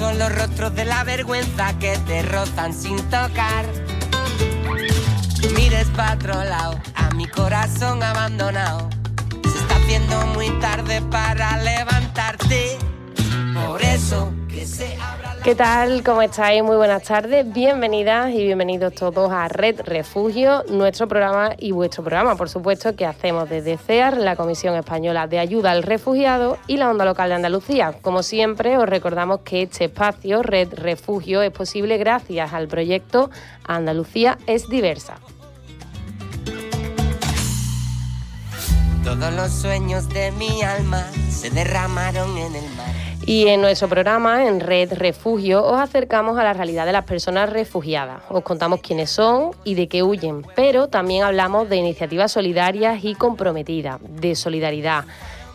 son los rostros de la vergüenza que te rozan sin tocar. Mires para otro lado, a mi corazón abandonado. Se está haciendo muy tarde para levantarte. Por eso que se. ¿Qué tal? ¿Cómo estáis? Muy buenas tardes. Bienvenidas y bienvenidos todos a Red Refugio, nuestro programa y vuestro programa, por supuesto, que hacemos desde CEAR, la Comisión Española de Ayuda al Refugiado y la Onda Local de Andalucía. Como siempre, os recordamos que este espacio, Red Refugio, es posible gracias al proyecto Andalucía es diversa. Todos los sueños de mi alma se derramaron en el mar. Y en nuestro programa, en Red Refugio, os acercamos a la realidad de las personas refugiadas. Os contamos quiénes son y de qué huyen, pero también hablamos de iniciativas solidarias y comprometidas, de solidaridad,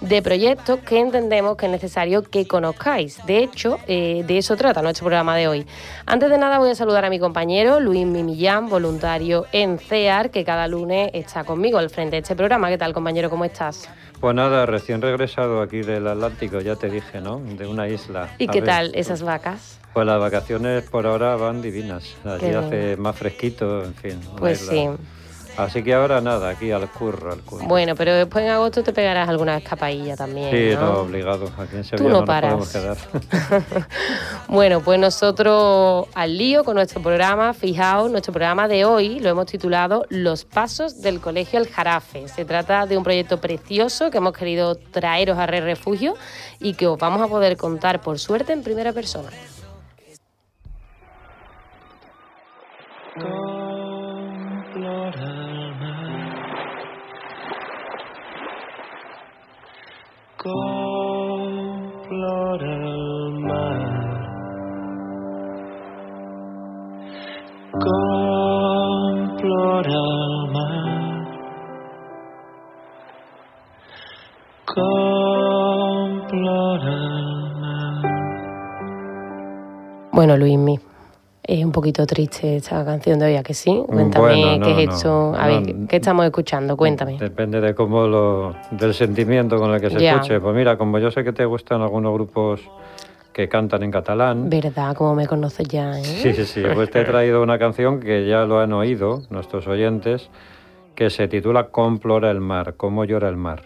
de proyectos que entendemos que es necesario que conozcáis. De hecho, eh, de eso trata nuestro programa de hoy. Antes de nada voy a saludar a mi compañero Luis Mimillán, voluntario en CEAR, que cada lunes está conmigo al frente de este programa. ¿Qué tal, compañero? ¿Cómo estás? Pues nada, recién regresado aquí del Atlántico, ya te dije, ¿no? De una isla. ¿Y A qué ver, tal esas vacas? Pues las vacaciones por ahora van divinas. Allí hace más fresquito, en fin. Pues isla. Sí. Así que ahora nada, aquí al curro, al curro. Bueno, pero después en agosto te pegarás alguna escapadilla también. Sí, ¿no? no, obligado. Aquí en Tú Sevilla no no, nos podemos paras. quedar. Bueno, pues nosotros al lío con nuestro programa, fijaos, nuestro programa de hoy lo hemos titulado Los Pasos del Colegio El Jarafe. Se trata de un proyecto precioso que hemos querido traeros a Red Refugio y que os vamos a poder contar por suerte en primera persona. Complora el mar. Bueno, Luismi, es un poquito triste esta canción de hoy, ¿a que sí? Cuéntame Bueno, no, qué es no, esto. A no. ver, ¿qué estamos escuchando? Cuéntame. Depende de cómo lo, del sentimiento con el que se Ya. escuche. Pues mira, como yo sé que te gustan algunos grupos que cantan en catalán. ¿Verdad? Como me conoces ya, ¿eh? Sí, sí, sí. Pues te he traído una canción que ya lo han oído nuestros oyentes, que se titula Complora el mar, cómo llora el mar.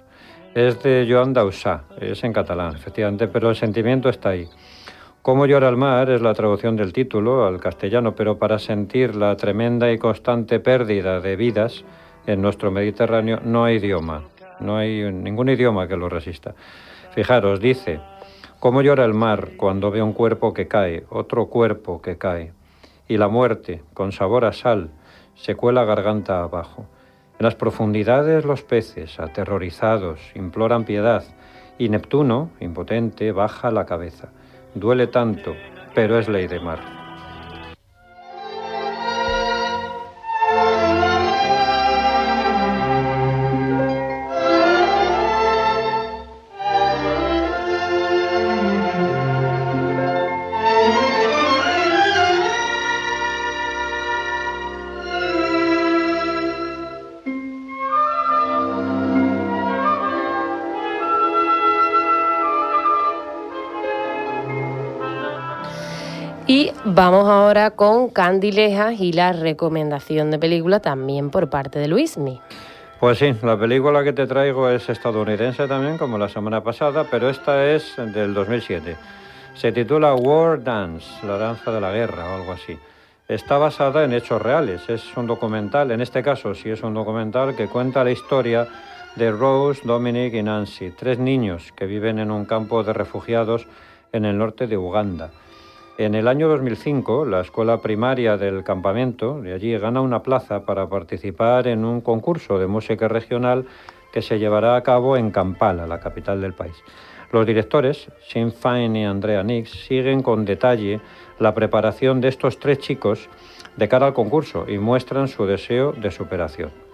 Es de Joan Dausà, es en catalán, efectivamente, pero el sentimiento está ahí. Cómo llora el mar es la traducción del título al castellano, pero para sentir la tremenda y constante pérdida de vidas en nuestro Mediterráneo no hay idioma, no hay ningún idioma que lo resista. Fijaros, dice, cómo llora el mar cuando ve un cuerpo que cae, otro cuerpo que cae, y la muerte, con sabor a sal, se cuela garganta abajo. En las profundidades los peces, aterrorizados, imploran piedad, y Neptuno, impotente, baja la cabeza. Duele tanto, pero es ley de mar. Vamos ahora con Candilejas y la recomendación de película también por parte de Luismi. Pues sí, la película que te traigo es estadounidense también, como la semana pasada, pero esta es del 2007. Se titula War Dance, la danza de la guerra o algo así. Está basada en hechos reales, es un documental, en este caso sí es un documental que cuenta la historia de Rose, Dominic y Nancy, tres niños que viven en un campo de refugiados en el norte de Uganda. En el año 2005, la escuela primaria del campamento de allí gana una plaza para participar en un concurso de música regional que se llevará a cabo en Kampala, la capital del país. Los directores, Sinn Fein y Andrea Nix, siguen con detalle la preparación de estos tres chicos de cara al concurso y muestran su deseo de superación.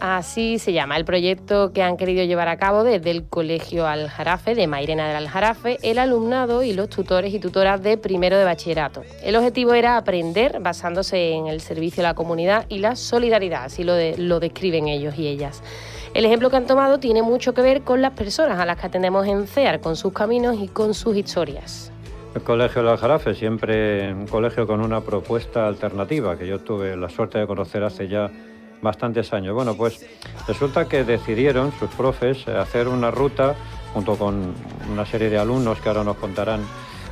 Así se llama el proyecto que han querido llevar a cabo desde el Colegio Aljarafe de Mairena del Aljarafe, el alumnado y los tutores y tutoras de primero de bachillerato. El objetivo era aprender basándose en el servicio a la comunidad y la solidaridad, así lo, describen ellos y ellas. El ejemplo que han tomado tiene mucho que ver con las personas a las que atendemos en CEAR, con sus caminos y con sus historias. El Colegio Aljarafe, siempre un colegio con una propuesta alternativa que yo tuve la suerte de conocer hace ya bastantes años. Bueno, pues resulta que decidieron sus profes hacer una ruta junto con una serie de alumnos que ahora nos contarán.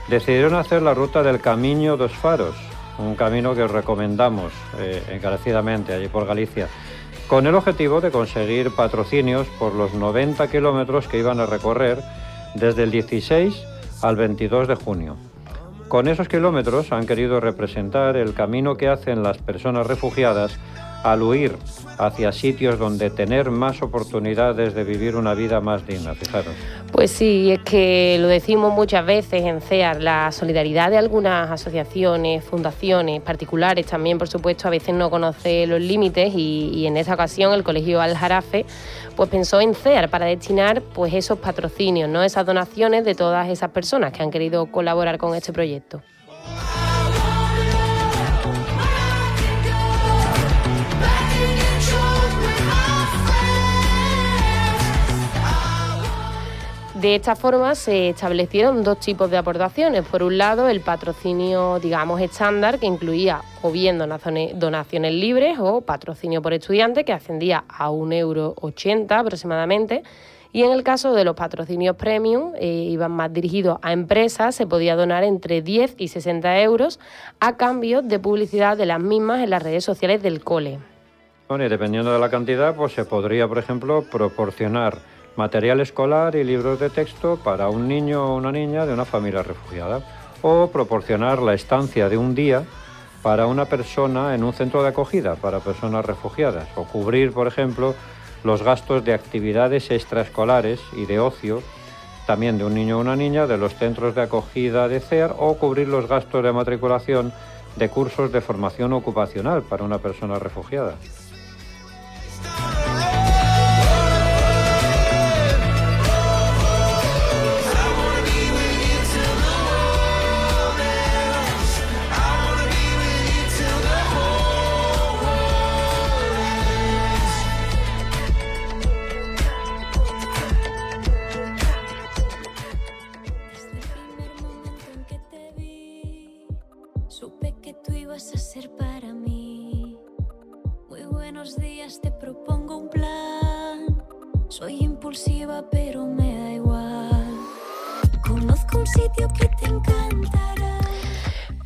Decidieron hacer la ruta del Camino dos Faros, un camino que os recomendamos eh, encarecidamente allí por Galicia, con el objetivo de conseguir patrocinios por los 90 kilómetros que iban a recorrer desde el 16 al 22 de junio. Con esos kilómetros han querido representar el camino que hacen las personas refugiadas al huir hacia sitios donde tener más oportunidades de vivir una vida más digna, fijaros. Pues sí, es que lo decimos muchas veces en CEAR, la solidaridad de algunas asociaciones, fundaciones, particulares también, por supuesto, a veces no conoce los límites y, en esta ocasión el Colegio Aljarafe pues pensó en CEAR para destinar pues esos patrocinios, ¿no? esas donaciones de todas esas personas que han querido colaborar con este proyecto. De esta forma se establecieron dos tipos de aportaciones. Por un lado, el patrocinio, digamos, estándar, que incluía o bien donaciones, libres o patrocinio por estudiante, que ascendía a 1,80 euro aproximadamente. Y en el caso de los patrocinios premium, eh, iban más dirigidos a empresas, se podía donar entre 10 y 60 euros a cambio de publicidad de las mismas en las redes sociales del cole. Bueno, y dependiendo de la cantidad, pues se podría, por ejemplo, proporcionar material escolar y libros de texto para un niño o una niña de una familia refugiada, o proporcionar la estancia de un día para una persona en un centro de acogida para personas refugiadas, o cubrir, por ejemplo, los gastos de actividades extraescolares y de ocio también de un niño o una niña de los centros de acogida de CEAR o cubrir los gastos de matriculación de cursos de formación ocupacional para una persona refugiada.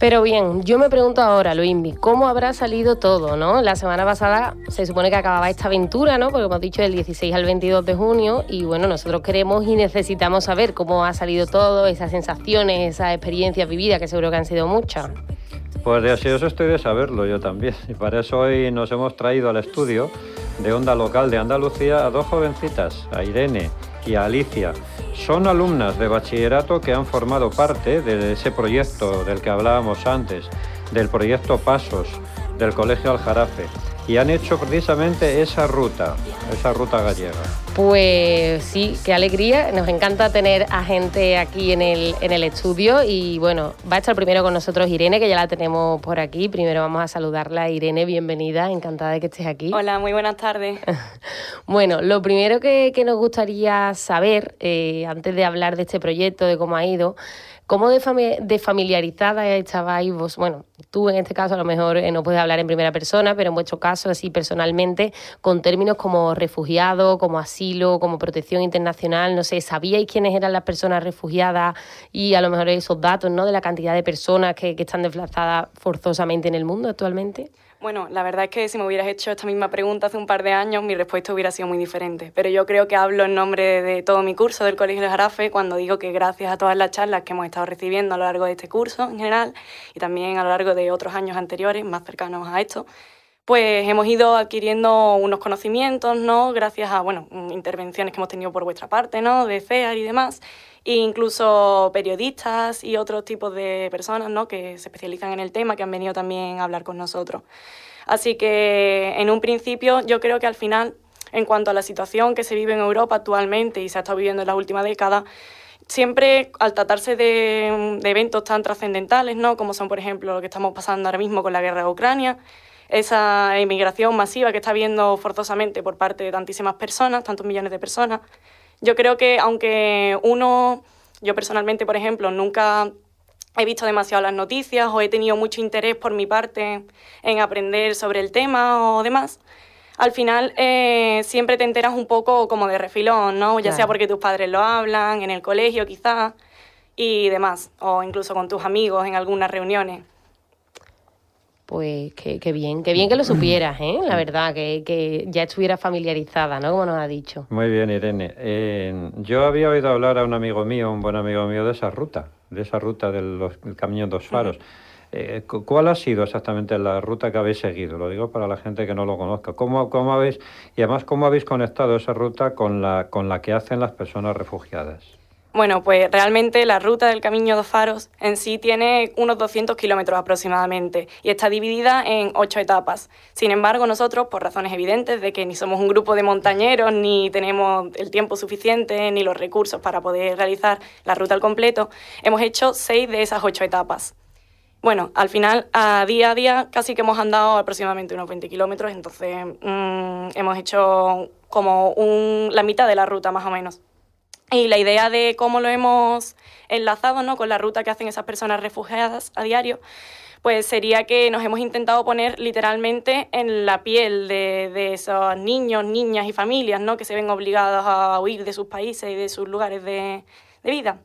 Pero bien, yo me pregunto ahora, Luismi, ¿cómo habrá salido todo, no? La semana pasada se supone que acababa esta aventura, ¿no? Porque hemos dicho del 16 al 22 de junio y bueno, nosotros queremos y necesitamos saber cómo ha salido todo, esas sensaciones, esas experiencias vividas, que seguro que han sido muchas. Pues deseoso estoy de saberlo yo también. Y para eso hoy nos hemos traído al estudio de Onda Local de Andalucía a dos jovencitas, a Irene y Alicia. Son alumnas de bachillerato que han formado parte de ese proyecto del que hablábamos antes, del proyecto Pasos del Colegio Aljarafe y han hecho precisamente esa ruta, esa ruta gallega. Pues sí, qué alegría. Nos encanta tener a gente aquí en el, en el estudio y bueno, va a estar primero con nosotros Irene, que ya la tenemos por aquí. Primero vamos a saludarla. Irene, bienvenida, encantada de que estés aquí. Hola, muy buenas tardes. bueno, lo primero que, nos gustaría saber, eh, antes de hablar de este proyecto, de cómo ha ido, ¿Cómo de, estabais vos? Bueno, tú en este caso a lo mejor eh, no puedes hablar en primera persona, pero en vuestro caso, así personalmente, con términos como refugiado, como asilo, como protección internacional, no sé, ¿sabíais quiénes eran las personas refugiadas y a lo mejor esos datos, ¿no? De la cantidad de personas que, que están desplazadas forzosamente en el mundo actualmente? Bueno, la verdad es que si me hubieras hecho esta misma pregunta hace un par de años, mi respuesta hubiera sido muy diferente. Pero yo creo que hablo en nombre de todo mi curso del Colegio de Jarafe cuando digo que gracias a todas las charlas que hemos estado recibiendo a lo largo de este curso en general y también a lo largo de otros años anteriores más cercanos a esto, pues hemos ido adquiriendo unos conocimientos, ¿no? Gracias a, bueno, intervenciones que hemos tenido por vuestra parte, ¿no? De CEAR y demás e incluso periodistas y otros tipos de personas ¿no? que se especializan en el tema, que han venido también a hablar con nosotros. Así que en un principio yo creo que al final, en cuanto a la situación que se vive en Europa actualmente y se ha estado viviendo en la última década, siempre al tratarse de, eventos tan trascendentales, ¿no? como son por ejemplo lo que estamos pasando ahora mismo con la guerra de Ucrania, esa inmigración masiva que está habiendo forzosamente por parte de tantísimas personas, tantos millones de personas, yo creo que aunque uno, yo personalmente, por ejemplo, nunca he visto demasiado las noticias o he tenido mucho interés por mi parte en aprender sobre el tema o demás, al final eh, siempre te enteras un poco como de refilón, ¿no? Ya sea porque tus padres lo hablan, en el colegio quizás y demás, o incluso con tus amigos en algunas reuniones. Pues qué, bien, qué bien que lo supieras, ¿eh? La verdad, que, ya estuviera familiarizada, ¿no? Como nos ha dicho. Muy bien, Irene. Eh, yo había oído hablar a un amigo mío, un buen amigo mío, de esa ruta, de esa ruta del, Camino Dos Faros. Eh, ¿Cuál ha sido exactamente la ruta que habéis seguido? Lo digo para la gente que no lo conozca. ¿Cómo, cómo habéis, y además, cómo habéis conectado esa ruta con la, con la que hacen las personas refugiadas? Bueno, pues realmente la ruta del Camino dos Faros en sí tiene unos 200 kilómetros aproximadamente y está dividida en ocho etapas. Sin embargo, nosotros, por razones evidentes de que ni somos un grupo de montañeros, ni tenemos el tiempo suficiente, ni los recursos para poder realizar la ruta al completo, hemos hecho seis de esas ocho etapas. Bueno, al final, a día a día, casi que hemos andado aproximadamente unos 20 kilómetros, entonces mm, hemos hecho como la mitad de la ruta más o menos. Y la idea de cómo lo hemos enlazado ¿no? con la ruta que hacen esas personas refugiadas a diario, pues sería que nos hemos intentado poner literalmente en la piel de, esos niños, niñas y familias ¿no? que se ven obligados a huir de sus países y de sus lugares de vida.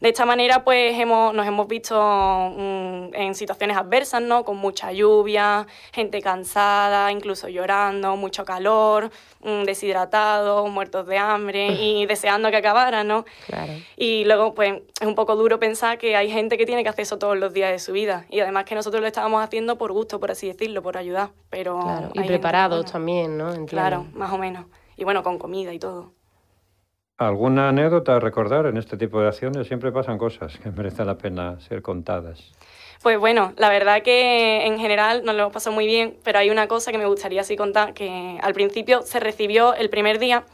De esta manera, pues hemos, nos hemos visto mm, en situaciones adversas, ¿no? Con mucha lluvia, gente cansada, incluso llorando, mucho calor, mm, deshidratados, muertos de hambre y deseando que acabara, ¿no? Claro. Y luego, pues es un poco duro pensar que hay gente que tiene que hacer eso todos los días de su vida y además que nosotros lo estábamos haciendo por gusto, por así decirlo, por ayudar, pero... Y preparados también, ¿no? Claro, más o menos. Y bueno, con comida y todo. ¿Alguna anécdota a recordar en este tipo de acciones? Siempre pasan cosas que merecen la pena ser contadas. Pues bueno, la verdad que en general nos lo pasado muy bien, pero hay una cosa que me gustaría así contar, que al principio se recibió el primer día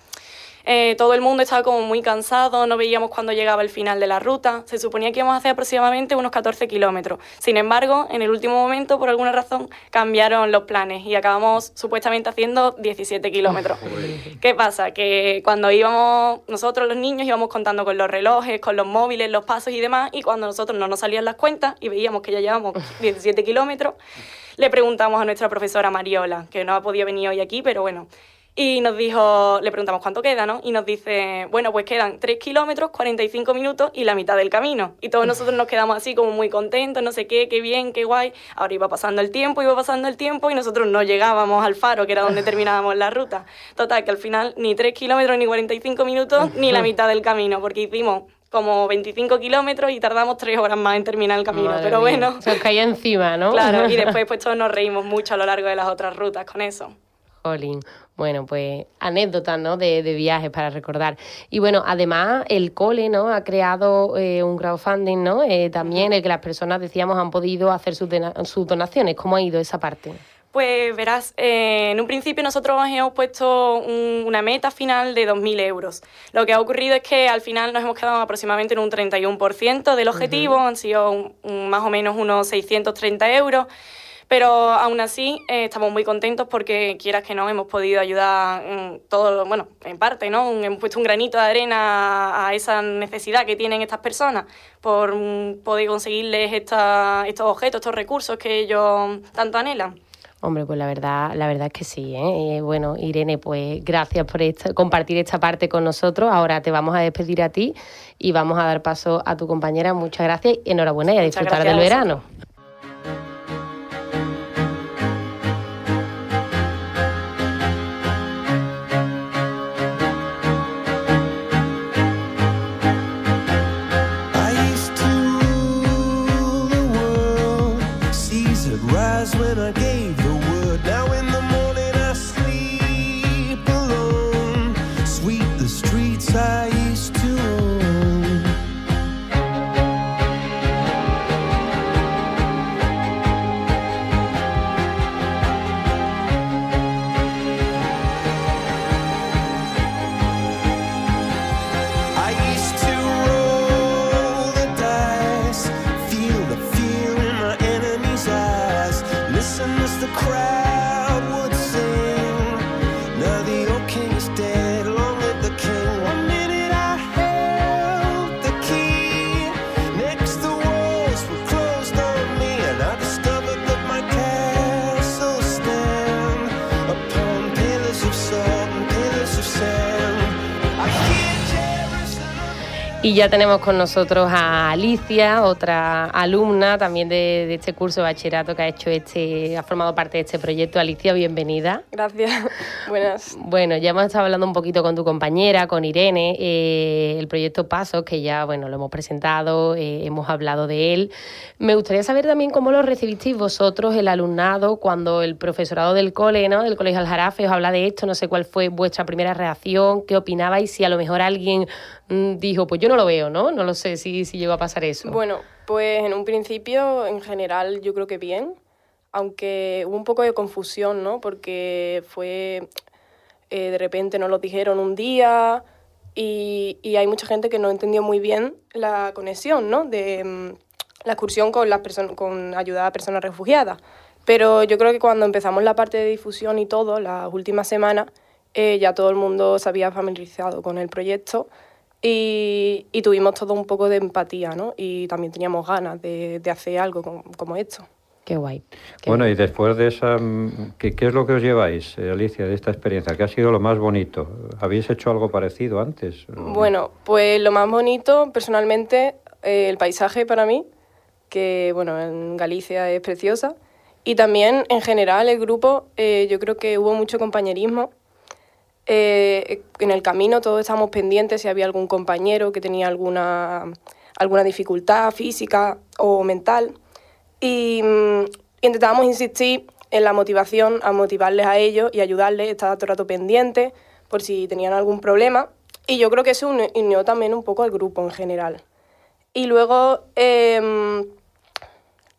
eh, todo el mundo estaba como muy cansado, no veíamos cuándo llegaba el final de la ruta. Se suponía que íbamos a hacer aproximadamente unos 14 kilómetros. Sin embargo, en el último momento, por alguna razón, cambiaron los planes y acabamos supuestamente haciendo 17 kilómetros. ¿Qué pasa? Que cuando íbamos, nosotros los niños íbamos contando con los relojes, con los móviles, los pasos y demás, y cuando nosotros no nos salían las cuentas y veíamos que ya llevamos 17 kilómetros, le preguntamos a nuestra profesora Mariola, que no ha podido venir hoy aquí, pero bueno, y nos dijo, le preguntamos cuánto queda, ¿no? Y nos dice, bueno, pues quedan 3 kilómetros, 45 minutos y la mitad del camino. Y todos nosotros nos quedamos así como muy contentos, no sé qué, qué bien, qué guay. Ahora iba pasando el tiempo, iba pasando el tiempo y nosotros no llegábamos al faro, que era donde terminábamos la ruta. Total, que al final ni 3 kilómetros, ni 45 minutos, ni la mitad del camino, porque hicimos como 25 kilómetros y tardamos 3 horas más en terminar el camino. pero bueno. Se os caía encima, ¿no? Claro, y después pues todos nos reímos mucho a lo largo de las otras rutas con eso. Jolín. Bueno, pues anécdotas, ¿no? De, viajes para recordar. Y bueno, además el cole, ¿no? Ha creado eh, un crowdfunding, ¿no? Eh, también el que las personas, decíamos, han podido hacer sus, sus donaciones. ¿Cómo ha ido esa parte? Pues verás, eh, en un principio nosotros hemos puesto una meta final de 2.000 euros. Lo que ha ocurrido es que al final nos hemos quedado aproximadamente en un 31% del objetivo, han sido más o menos unos 630 euros Pero aún así eh, estamos muy contentos porque quieras que no hemos podido ayudar todo, bueno, en parte, ¿no? hemos puesto un granito de arena a esa necesidad que tienen estas personas por poder conseguirles esta, estos objetos, estos recursos que ellos tanto anhelan. Hombre, pues la verdad, la verdad es que sí. ¿eh? Eh, bueno, Irene, pues gracias por compartir esta parte con nosotros. Ahora te vamos a despedir a ti y vamos a dar paso a tu compañera. Muchas gracias y enhorabuena y a disfrutar del verano. Y ya tenemos con nosotros a Alicia, otra alumna también de, este curso de bachillerato que ha hecho este, ha formado parte de este proyecto. Alicia, bienvenida. Gracias. Buenas. Bueno, ya hemos estado hablando un poquito con tu compañera, con Irene, eh, el proyecto Pasos, que ya bueno lo hemos presentado, eh, hemos hablado de él. Me gustaría saber también cómo lo recibisteis vosotros, el alumnado, cuando el profesorado del cole, ¿no? del Colegio Aljarafe, os habla de esto. No sé cuál fue vuestra primera reacción, qué opinabais, si a lo mejor alguien dijo, pues yo no lo veo, ¿no? No lo sé si, si llegó a pasar eso. Bueno, pues en un principio, en general, yo creo que bien, aunque hubo un poco de confusión, ¿no? Porque fue, eh, de repente nos lo dijeron un día y, y, hay mucha gente que no entendió muy bien la conexión, ¿no? De mm, la excursión con, las con ayuda a personas refugiadas. Pero yo creo que cuando empezamos la parte de difusión y todo, las últimas semanas, eh, ya todo el mundo se había familiarizado con el proyecto y, tuvimos todo un poco de empatía, ¿no? Y también teníamos ganas de, hacer algo como, esto. Qué guay. bueno, y después de esa, ¿qué, ¿qué, es lo que os lleváis, eh, Alicia, de esta experiencia? ¿Qué ha sido lo más bonito? ¿Habéis hecho algo parecido antes? Bueno, pues lo más bonito, personalmente, eh, el paisaje para mí, que, bueno, en Galicia es preciosa. Y también, en general, el grupo, eh, yo creo que hubo mucho compañerismo eh, en el camino todos estábamos pendientes si había algún compañero que tenía alguna, alguna dificultad física o mental y, mm, intentábamos insistir en la motivación, a motivarles a ellos y ayudarles, estar todo el rato pendientes por si tenían algún problema. Y yo creo que eso unió también un poco al grupo en general. Y luego em,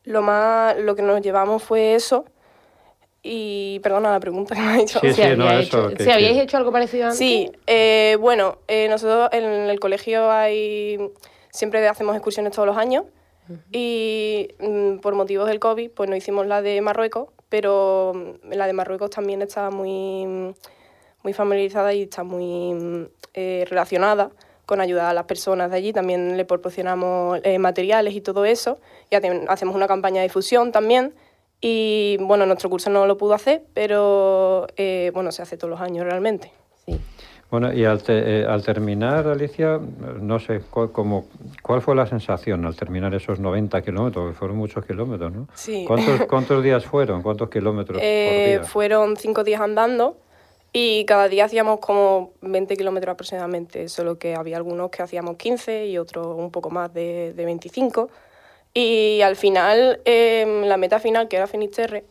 lo, más, lo que nos llevamos fue eso, y perdona la pregunta que me ha hecho. Sí, sí, no, eso, ¿Si habíais hecho algo parecido antes? Sí, eh, bueno, eh, nosotros en el colegio hay siempre hacemos excursiones todos los años y mm, por motivos del COVID pues no hicimos la de Marruecos, pero mm, la de Marruecos también está muy, muy familiarizada y está muy eh, relacionada con ayudar a las personas de allí. También le proporcionamos materiales y todo eso y hacemos una campaña de difusión también y bueno, nuestro curso no lo pudo hacer, pero eh, bueno, se hace todos los años realmente. Sí. Bueno, y al, eh, al terminar, Alicia, no sé, cómo, ¿cuál fue la sensación al terminar esos 90 kilómetros? Que fueron muchos kilómetros, ¿no? Sí. ¿Cuántos, cuántos días fueron? ¿Cuántos kilómetros eh, por día? Fueron cinco días andando y cada día hacíamos como 20 kilómetros aproximadamente, solo que había algunos que hacíamos 15 y otros un poco más de, de 25 y al final, eh, la meta final, que era Finisterre,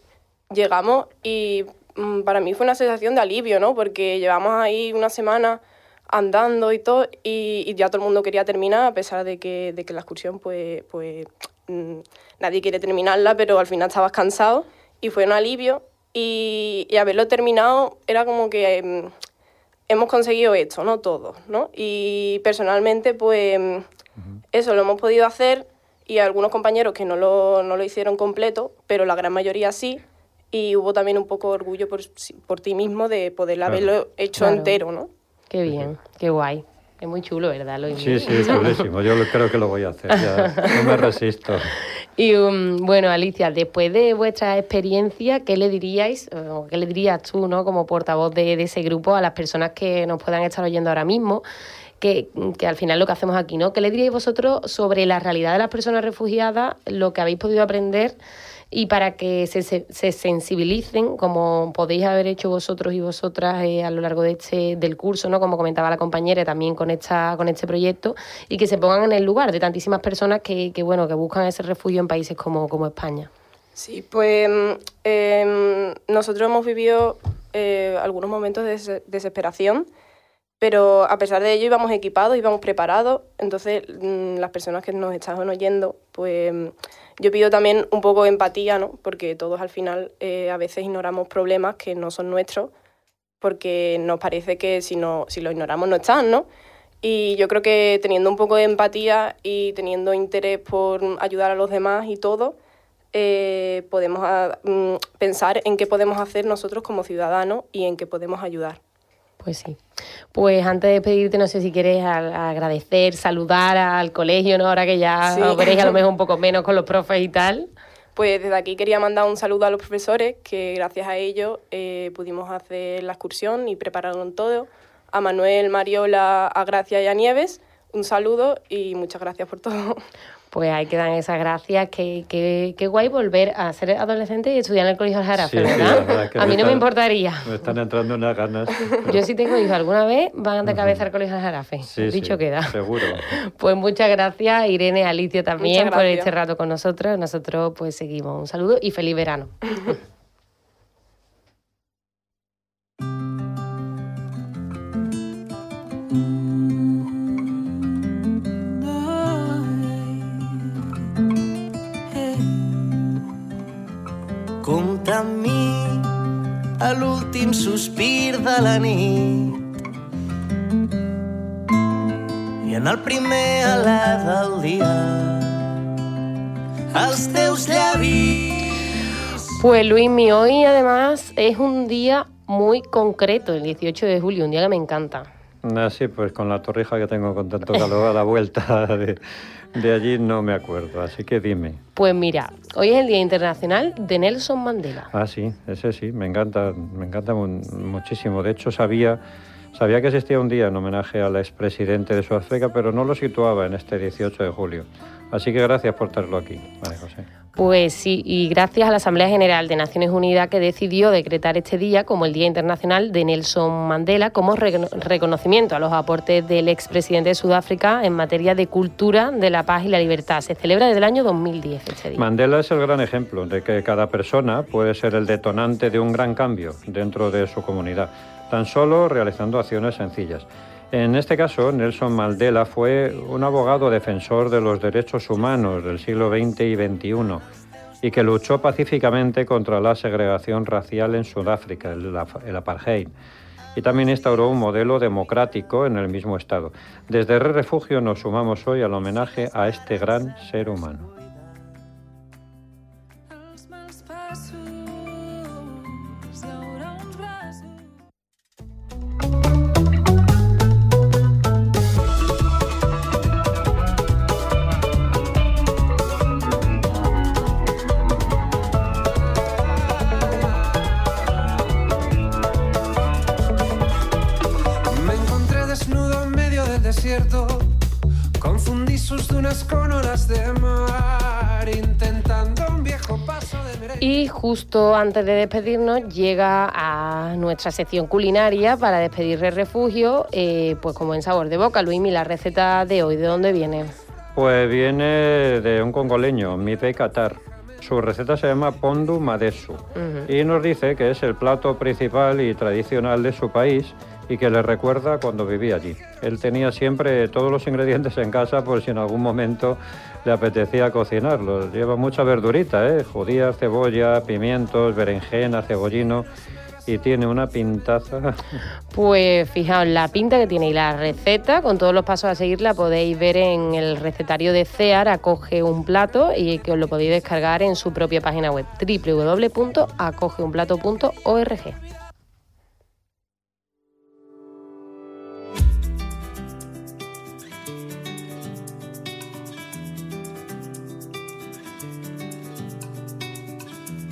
llegamos y mm, para mí fue una sensación de alivio, ¿no? Porque llevamos ahí una semana andando y todo y, ya todo el mundo quería terminar a pesar de que, de que la excursión pues, pues mm, nadie quiere terminarla pero al final estabas cansado y fue un alivio y, y haberlo terminado era como que mm, hemos conseguido esto, ¿no? Todos, ¿no? Y personalmente pues eso lo hemos podido hacer y algunos compañeros que no lo, no lo hicieron completo, pero la gran mayoría sí. Y hubo también un poco de orgullo por, por ti mismo de poder Claro. haberlo hecho Claro. entero, ¿no? Qué bien, qué guay. Es muy chulo, ¿verdad? Lo Sí, sí, es chulísimo. Yo lo- creo que lo voy a hacer. Ya, no me resisto. Y um, bueno, Alicia, después de vuestra experiencia, ¿qué le diríais, o qué le dirías tú, ¿no? como portavoz de, de ese grupo, a las personas que nos puedan estar oyendo ahora mismo? Que, al final lo que hacemos aquí, ¿no? ¿Qué le diríais vosotros sobre la realidad de las personas refugiadas, lo que habéis podido aprender y para que se, se, se sensibilicen, como podéis haber hecho vosotros y vosotras eh, a lo largo de este del curso, ¿no? Como comentaba la compañera, también con esta con este proyecto y que se pongan en el lugar de tantísimas personas que, que bueno que buscan ese refugio en países como, como España. Sí, pues em, nosotros hemos vivido eh, algunos momentos de des- desesperación, pero a pesar de ello íbamos equipados, íbamos preparados, entonces mm, las personas que nos estaban oyendo, pues yo pido también un poco de empatía, ¿no? Porque todos al final eh, a veces ignoramos problemas que no son nuestros, porque nos parece que si, no, si los ignoramos no están, ¿no? Y yo creo que teniendo un poco de empatía y teniendo interés por ayudar a los demás y todo, eh, podemos ah, mm, pensar en qué podemos hacer nosotros como ciudadanos y en qué podemos ayudar. Pues sí. Pues antes de despedirte, no sé si quieres agradecer, saludar al colegio, ¿no? Ahora que ya Sí. os veréis a lo mejor un poco menos con los profes y tal. Pues desde aquí quería mandar un saludo a los profesores, que gracias a ellos eh, pudimos hacer la excursión y prepararon todo. A Manuel, Mariola, a Gracia y a Nieves, un saludo y muchas gracias por todo. Pues ahí quedan esas gracias. Qué, qué, qué guay volver a ser adolescente y estudiar en el colegio Jarafe, Sí, ¿verdad? verdad es que a mí no me importaría. Me están entrando unas ganas. Yo si tengo hijos alguna vez, van de cabeza al colegio Jarafe. Sí, Dicho sí, queda. Seguro. Pues muchas gracias, Irene, Alicia también, por este rato con nosotros. Nosotros pues seguimos. Un saludo y feliz verano. Compta amb mi a l'últim sospir de la nit i en el primer alè del dia els teus llavis Pues Luismi, hoy además es un día muy concreto, el 18 de julio, un día que me encanta. Así pues, con la torrija que tengo con tanto calor a la vuelta de, de allí no me acuerdo. Así que dime. Pues mira, hoy es el Día Internacional de Nelson Mandela. Ah, sí, ese sí, me encanta, me encanta mu- muchísimo. De hecho, sabía, sabía que existía un día en homenaje al expresidente de Sudáfrica, pero no lo situaba en este 18 de julio. Así que gracias por tenerlo aquí, María José. Pues sí, y gracias a la Asamblea General de Naciones Unidas que decidió decretar este día como el Día Internacional de Nelson Mandela como recono- reconocimiento a los aportes del expresidente de Sudáfrica en materia de cultura, de la paz y la libertad. Se celebra desde el año 2010 este día. Mandela es el gran ejemplo de que cada persona puede ser el detonante de un gran cambio dentro de su comunidad, tan solo realizando acciones sencillas. En este caso, Nelson Mandela fue un abogado defensor de los derechos humanos del siglo XX y XXI y que luchó pacíficamente contra la segregación racial en Sudáfrica, el, apartheid. Y también instauró un modelo democrático en el mismo Estado. Desde Red Refugio nos sumamos hoy al homenaje a este gran ser humano. Justo antes de despedirnos llega a nuestra sección culinaria para despedir el refugio, eh, pues como en sabor de boca. Luismi, la receta de hoy, ¿de dónde viene? Pues viene de un congoleño, Mipe Qatar. Su receta se llama Pondu Madesu y nos dice que es el plato principal y tradicional de su país y que le recuerda cuando vivía allí. Él tenía siempre todos los ingredientes en casa por si en algún momento le apetecía cocinarlos. Lleva mucha verdurita, ¿eh? judías, cebolla, pimientos, berenjena, cebollino y tiene una pintaza. Pues fijaos la pinta que tiene y la receta, con todos los pasos a seguir, la podéis ver en el recetario de CEAR, acoge un plato y que os lo podéis descargar en su propia página web www.acogeunplato.org.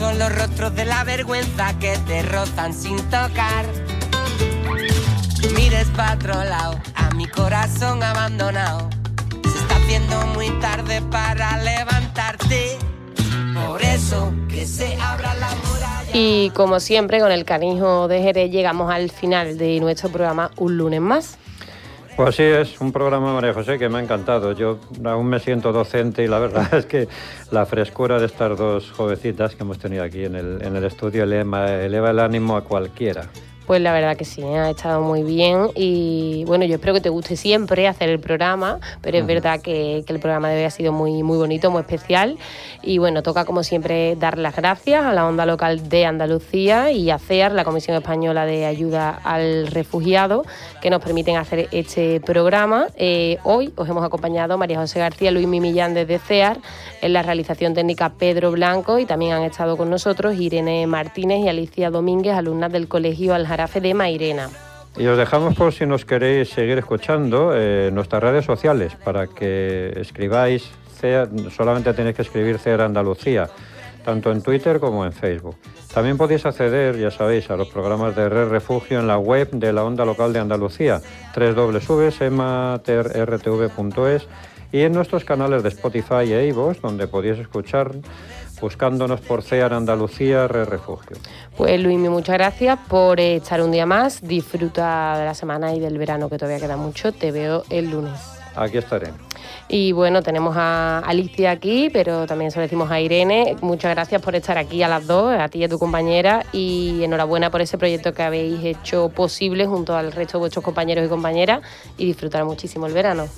Son los rostros de la vergüenza que te rozan sin tocar. Mires para otro lado, a mi corazón abandonado. Se está haciendo muy tarde para levantarte. Por eso que se abra la muralla. Y como siempre, con el canijo de Jerez llegamos al final de nuestro programa Un lunes más. Pues sí, es un programa, María José, que me ha encantado. Yo aún me siento docente y la verdad es que la frescura de estas dos jovencitas que hemos tenido aquí en el, en el estudio eleva, eleva el ánimo a cualquiera. Pues la verdad que sí, ha estado muy bien y bueno, yo espero que te guste siempre hacer el programa, pero es verdad que, que el programa de hoy ha sido muy, muy bonito, muy especial. Y bueno, toca como siempre dar las gracias a la onda local de Andalucía y a CEAR, la Comisión Española de Ayuda al Refugiado, que nos permiten hacer este programa. Eh, hoy os hemos acompañado María José García, Luis Mimillán desde CEAR, en la realización técnica Pedro Blanco y también han estado con nosotros Irene Martínez y Alicia Domínguez, alumnas del Colegio Y os dejamos por si nos queréis seguir escuchando eh, nuestras redes sociales para que escribáis, solamente tenéis que escribir CEAR Andalucía, tanto en Twitter como en Facebook. También podéis acceder, ya sabéis, a los programas de Red Refugio en la web de la Onda Local de Andalucía, www.ematerrtv.es y en nuestros canales de Spotify e iVoox, donde podéis escuchar buscándonos por CEAR Andalucía Red Refugio. Pues Luismi, muchas gracias por eh, estar un día más. Disfruta de la semana y del verano que todavía queda mucho. Te veo el lunes. Aquí estaré. Y bueno, tenemos a Alicia aquí, pero también se lo decimos a Irene. Muchas gracias por estar aquí a las dos, a ti y a tu compañera, y enhorabuena por ese proyecto que habéis hecho posible junto al resto de vuestros compañeros y compañeras y disfrutar muchísimo el verano.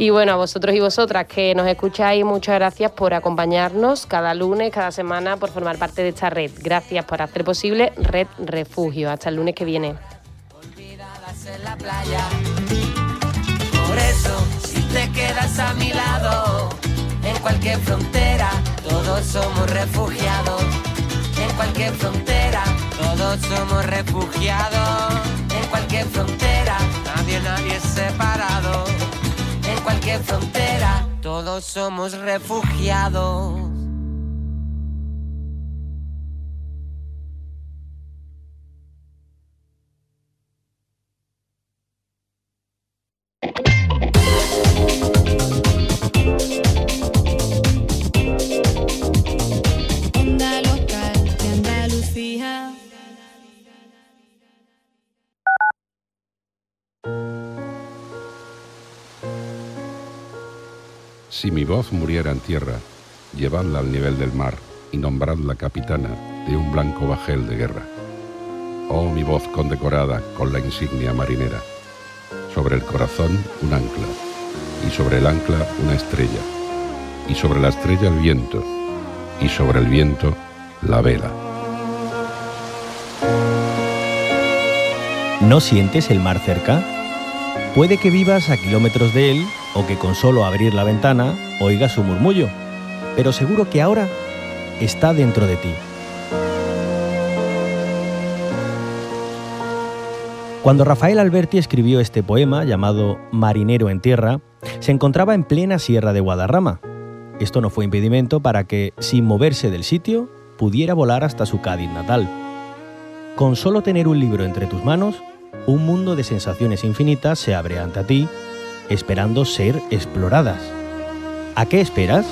Y bueno, a vosotros y vosotras que nos escucháis, muchas gracias por acompañarnos cada lunes, cada semana, por formar parte de esta red. Gracias por hacer posible Red Refugio. Hasta el lunes que viene. en la playa. Por eso, si te quedas a mi lado, en cualquier frontera, todos somos refugiados. En cualquier frontera, todos somos refugiados. En cualquier frontera, nadie, nadie es separado. Cualquier frontera, todos somos refugiados. Si mi voz muriera en tierra, llevadla al nivel del mar y nombradla capitana de un blanco bajel de guerra. Oh, mi voz condecorada con la insignia marinera. Sobre el corazón un ancla, y sobre el ancla una estrella, y sobre la estrella el viento, y sobre el viento la vela. ¿No sientes el mar cerca? Puede que vivas a kilómetros de él o que con solo abrir la ventana oigas su murmullo, pero seguro que ahora está dentro de ti. Cuando Rafael Alberti escribió este poema llamado Marinero en Tierra, se encontraba en plena sierra de Guadarrama. Esto no fue impedimento para que, sin moverse del sitio, pudiera volar hasta su Cádiz natal. Con solo tener un libro entre tus manos, un mundo de sensaciones infinitas se abre ante ti, esperando ser exploradas. ¿A qué esperas?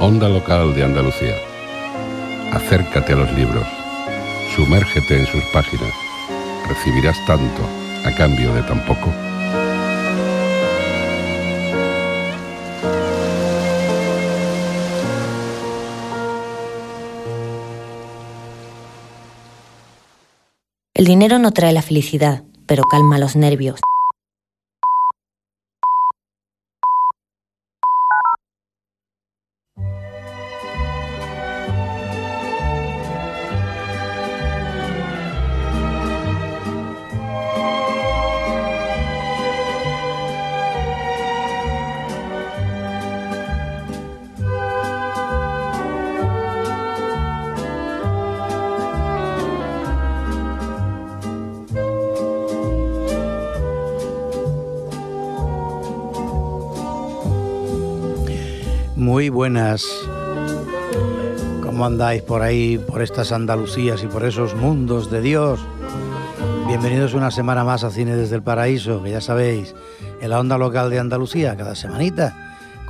Onda Local de Andalucía. Acércate a los libros, sumérgete en sus páginas, recibirás tanto a cambio de tan poco. El dinero no trae la felicidad, pero calma los nervios. Muy buenas. ¿Cómo andáis por ahí, por estas Andalucías y por esos mundos de Dios? Bienvenidos una semana más a Cine desde el Paraíso, que ya sabéis, en la onda local de Andalucía, cada semanita,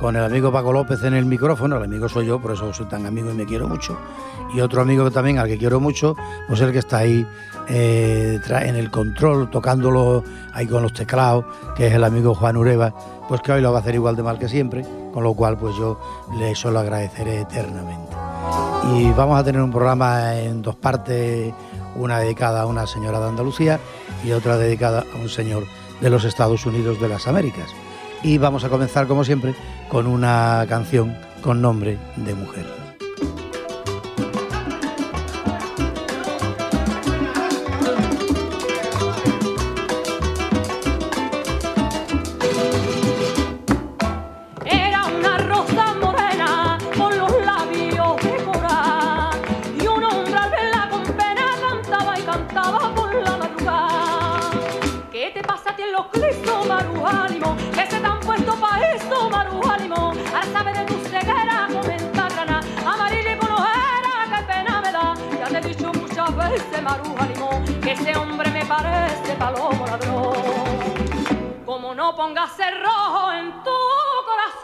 con el amigo Paco López en el micrófono, el amigo soy yo, por eso soy tan amigo y me quiero mucho, y otro amigo también al que quiero mucho, pues el que está ahí eh, en el control, tocándolo ahí con los teclados, que es el amigo Juan Ureva, pues que hoy lo va a hacer igual de mal que siempre, con lo cual pues yo le solo agradeceré eternamente. Y vamos a tener un programa en dos partes, una dedicada a una señora de Andalucía y otra dedicada a un señor de los Estados Unidos de las Américas. Y vamos a comenzar, como siempre, con una canción con nombre de mujer.